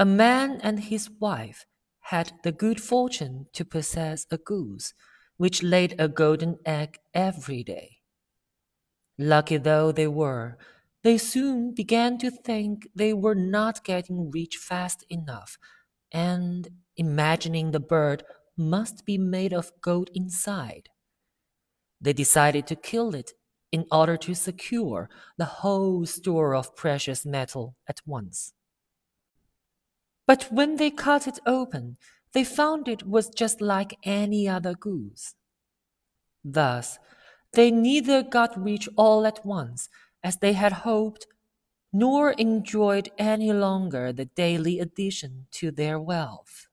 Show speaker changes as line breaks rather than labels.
A man and his wife had the good fortune to possess a goose which laid a golden egg every day. Lucky though they were, they soon began to think they were not getting rich fast enough, and imagining the bird must be made of gold inside, they decided to kill it in order to secure the whole store of precious metal at once. But when they cut it open, they found it was just like any other goose. Thus, they neither got rich all at once, as they had hoped, nor enjoyed any longer the daily addition to their wealth.